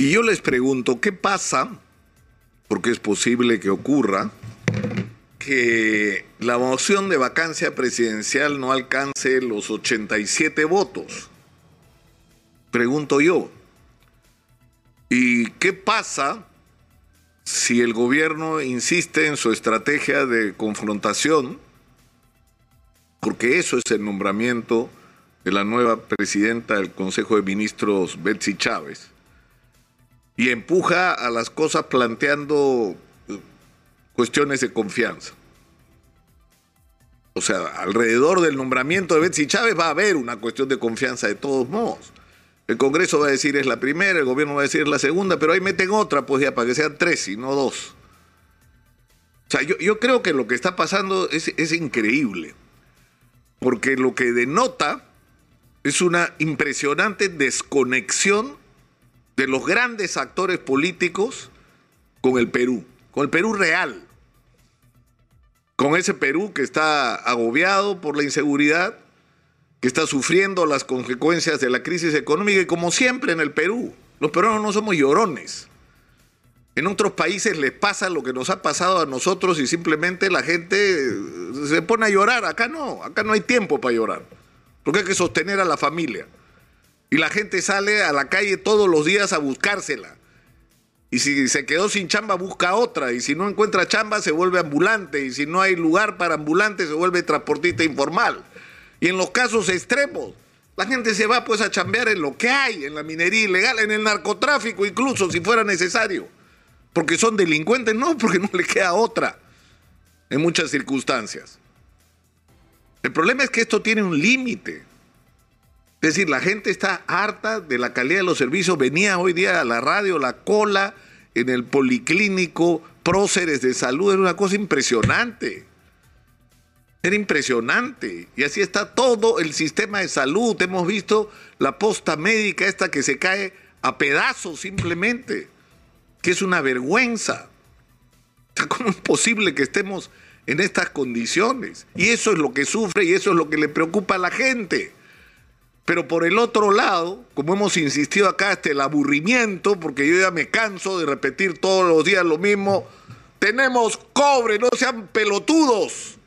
Y yo les pregunto, ¿qué pasa? Porque es posible que ocurra que la moción de vacancia presidencial no alcance los 87 votos. Pregunto yo. ¿Y qué pasa si el gobierno insiste en su estrategia de confrontación? Porque eso es el nombramiento de la nueva presidenta del Consejo de Ministros, Betsy Chávez, y empuja a las cosas planteando eh, cuestiones de confianza. O sea, alrededor del nombramiento de Betsy Chávez va a haber una cuestión de confianza de todos modos. El Congreso va a decir es la primera, el gobierno va a decir es la segunda, pero ahí meten otra, pues ya, para que sean tres y no dos. O sea, yo, creo que lo que está pasando es, es increíble, porque lo que denota es una impresionante desconexión de los grandes actores políticos con el Perú, con el Perú real con ese Perú que está agobiado por la inseguridad, que está sufriendo las consecuencias de la crisis económica y como siempre en el Perú, los peruanos no somos llorones. En otros países les pasa lo que nos ha pasado a nosotros y simplemente la gente se pone a llorar. Acá no, acá no hay tiempo para llorar, porque hay que sostener a la familia. Y la gente sale a la calle todos los días a buscársela. Y si se quedó sin chamba, busca otra. Y si no encuentra chamba, se vuelve ambulante. Y si no hay lugar para ambulante, se vuelve transportista informal. Y en los casos extremos, la gente se va pues a chambear en lo que hay, en la minería ilegal, en el narcotráfico incluso, si fuera necesario. Porque son delincuentes, no, porque no le queda otra en muchas circunstancias. El problema es que esto tiene un límite. Es decir, la gente está harta de la calidad de los servicios. Venía hoy día a la radio la cola en el policlínico, próceres de salud, era una cosa impresionante. Era impresionante. Y así está todo el sistema de salud. Hemos visto la posta médica esta que se cae a pedazos simplemente, que es una vergüenza. ¿Cómo es posible que estemos en estas condiciones? Y eso es lo que sufre y eso es lo que le preocupa a la gente. Pero por el otro lado, como hemos insistido acá, hasta el aburrimiento, porque yo ya me canso de repetir todos los días lo mismo, tenemos cobre, no sean pelotudos.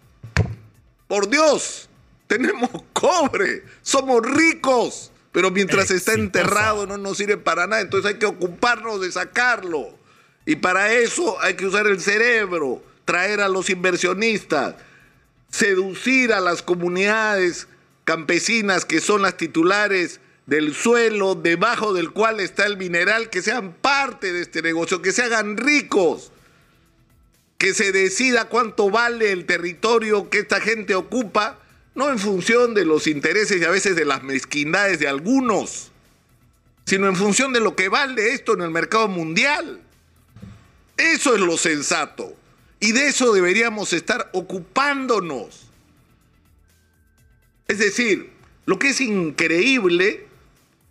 Por Dios, tenemos cobre, somos ricos, pero mientras está enterrado no nos sirve para nada, entonces hay que ocuparnos de sacarlo. Y para eso hay que usar el cerebro, traer a los inversionistas, seducir a las comunidades campesinas que son las titulares del suelo debajo del cual está el mineral, que sean parte de este negocio, que se hagan ricos, que se decida cuánto vale el territorio que esta gente ocupa, no en función de los intereses y a veces de las mezquindades de algunos, sino en función de lo que vale esto en el mercado mundial. Eso es lo sensato. Y de eso deberíamos estar ocupándonos. Es decir, lo que es increíble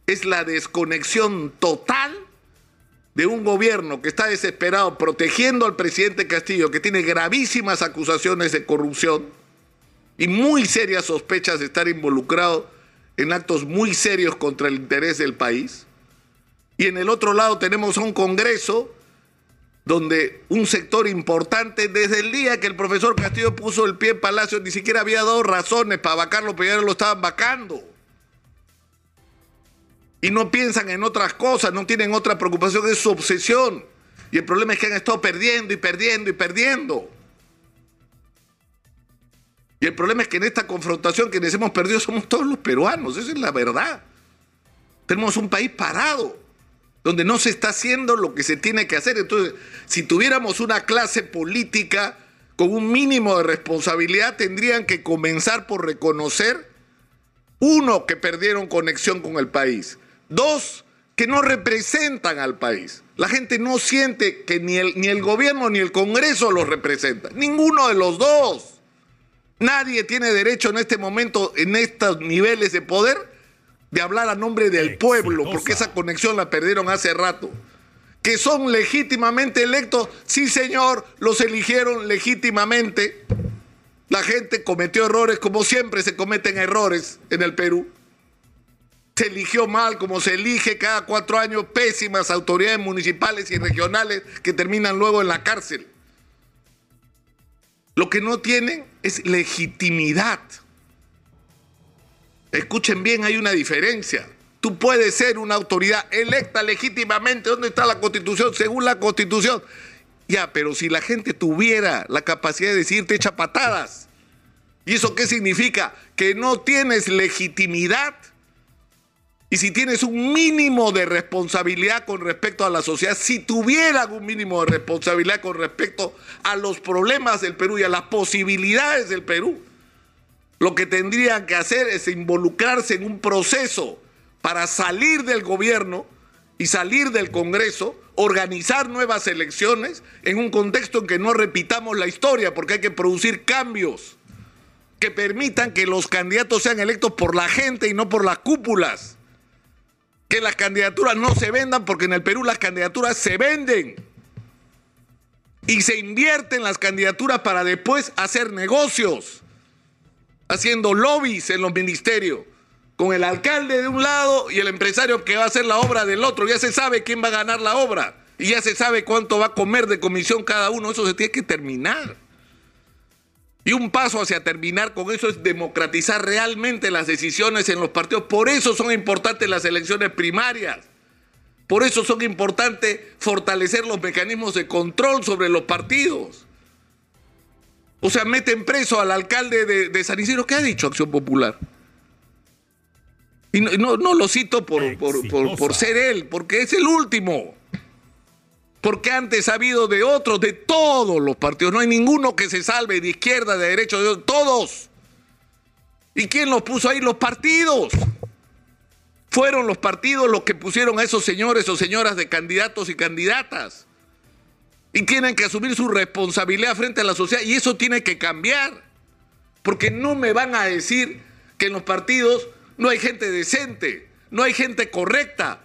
es la desconexión total de un gobierno que está desesperado protegiendo al presidente Castillo, que tiene gravísimas acusaciones de corrupción y muy serias sospechas de estar involucrado en actos muy serios contra el interés del país. Y en el otro lado tenemos a un Congreso donde un sector importante, desde el día que el profesor Castillo puso el pie en Palacio, ni siquiera había dado razones para vacarlo, pero ya lo estaban vacando. Y no piensan en otras cosas, no tienen otra preocupación, es su obsesión. Y el problema es que han estado perdiendo y perdiendo y perdiendo. Y el problema es que en esta confrontación que les hemos perdido somos todos los peruanos, esa es la verdad. Tenemos un país parado donde no se está haciendo lo que se tiene que hacer. Entonces, si tuviéramos una clase política con un mínimo de responsabilidad, tendrían que comenzar por reconocer, uno, que perdieron conexión con el país, dos, que no representan al país. La gente no siente que ni el, ni el gobierno ni el Congreso los representa, ninguno de los dos. Nadie tiene derecho en este momento, en estos niveles de poder, de hablar a nombre del pueblo, porque esa conexión la perdieron hace rato. Que son legítimamente electos, sí señor, los eligieron legítimamente. La gente cometió errores como siempre se cometen errores en el Perú. Se eligió mal, como se elige cada cuatro años pésimas autoridades municipales y regionales que terminan luego en la cárcel. Lo que no tienen es legitimidad. Escuchen bien, hay una diferencia. Tú puedes ser una autoridad electa legítimamente. ¿Dónde está la constitución? Según la constitución. Ya, pero si la gente tuviera la capacidad de decirte echa patadas. ¿Y eso qué significa? Que no tienes legitimidad. Y si tienes un mínimo de responsabilidad con respecto a la sociedad, si tuvieran un mínimo de responsabilidad con respecto a los problemas del Perú y a las posibilidades del Perú, lo que tendrían que hacer es involucrarse en un proceso para salir del gobierno y salir del Congreso, organizar nuevas elecciones en un contexto en que no repitamos la historia, porque hay que producir cambios que permitan que los candidatos sean electos por la gente y no por las cúpulas. Que las candidaturas no se vendan, porque en el Perú las candidaturas se venden. Y se invierten las candidaturas para después hacer negocios, haciendo lobbies en los ministerios con el alcalde de un lado y el empresario que va a hacer la obra del otro. Ya se sabe quién va a ganar la obra y ya se sabe cuánto va a comer de comisión cada uno. Eso se tiene que terminar. Y un paso hacia terminar con eso es democratizar realmente las decisiones en los partidos. Por eso son importantes las elecciones primarias. Por eso son importantes fortalecer los mecanismos de control sobre los partidos. O sea, meten preso al alcalde de, de San Isidro. ¿Qué ha dicho Acción Popular? Y no, no, lo cito por, por, por, ser él, porque es el último. Porque antes ha habido de otros, de todos los partidos. No hay ninguno que se salve de izquierda, de derecha, de todos. ¿Y quién los puso ahí? Los partidos. Fueron los partidos los que pusieron a esos señores o señoras de candidatos y candidatas. Y tienen que asumir su responsabilidad frente a la sociedad. Y eso tiene que cambiar. Porque no me van a decir que en los partidos no hay gente decente, no hay gente correcta,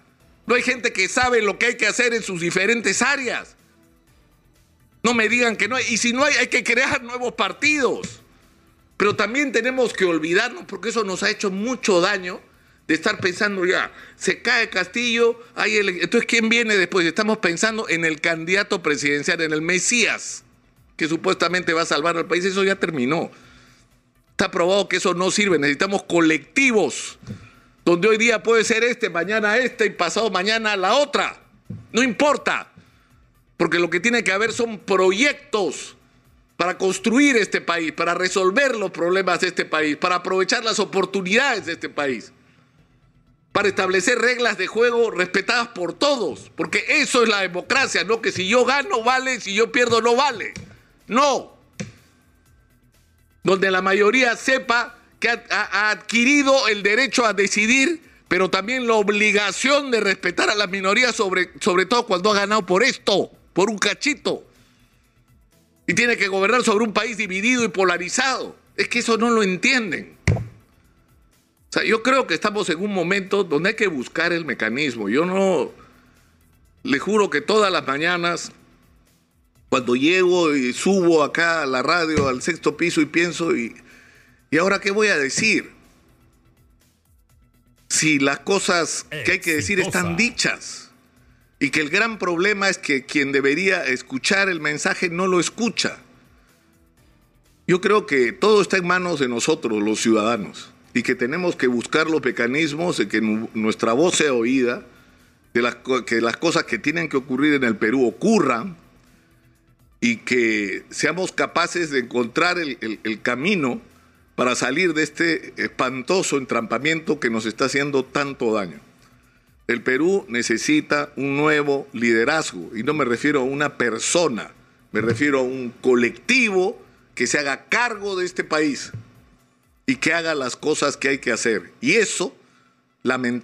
no hay gente que sabe lo que hay que hacer en sus diferentes áreas. No me digan que no hay, y si no hay, hay que crear nuevos partidos. Pero también tenemos que olvidarnos, porque eso nos ha hecho mucho daño, de estar pensando ya, se cae Castillo, hay entonces ¿quién viene después? Estamos pensando en el candidato presidencial, en el Mesías, que supuestamente va a salvar al país, eso ya terminó. Está probado que eso no sirve. Necesitamos colectivos, donde hoy día puede ser este, mañana este y pasado mañana la otra. No importa, porque lo que tiene que haber son proyectos para construir este país, para resolver los problemas de este país, para aprovechar las oportunidades de este país, para establecer reglas de juego respetadas por todos, porque eso es la democracia, no que si yo gano vale, si yo pierdo no vale. No, donde la mayoría sepa que ha, adquirido el derecho a decidir, pero también la obligación de respetar a las minorías, sobre, sobre todo cuando ha ganado por esto, por un cachito. Y tiene que gobernar sobre un país dividido y polarizado. Es que eso no lo entienden. Sea, yo creo que estamos en un momento donde hay que buscar el mecanismo. Yo no, le juro que todas las mañanas cuando llego y subo acá a la radio al sexto piso y pienso, ¿y, ¿y ahora qué voy a decir? Si las cosas que hay que decir están dichas y que el gran problema es que quien debería escuchar el mensaje no lo escucha. Yo creo que todo está en manos de nosotros, los ciudadanos, y que tenemos que buscar los mecanismos de que nuestra voz sea oída, de las, que las cosas que tienen que ocurrir en el Perú ocurran, y que seamos capaces de encontrar el, camino para salir de este espantoso entrampamiento que nos está haciendo tanto daño. El Perú necesita un nuevo liderazgo y no me refiero a una persona, me refiero a un colectivo que se haga cargo de este país y que haga las cosas que hay que hacer. Y eso, lamentablemente,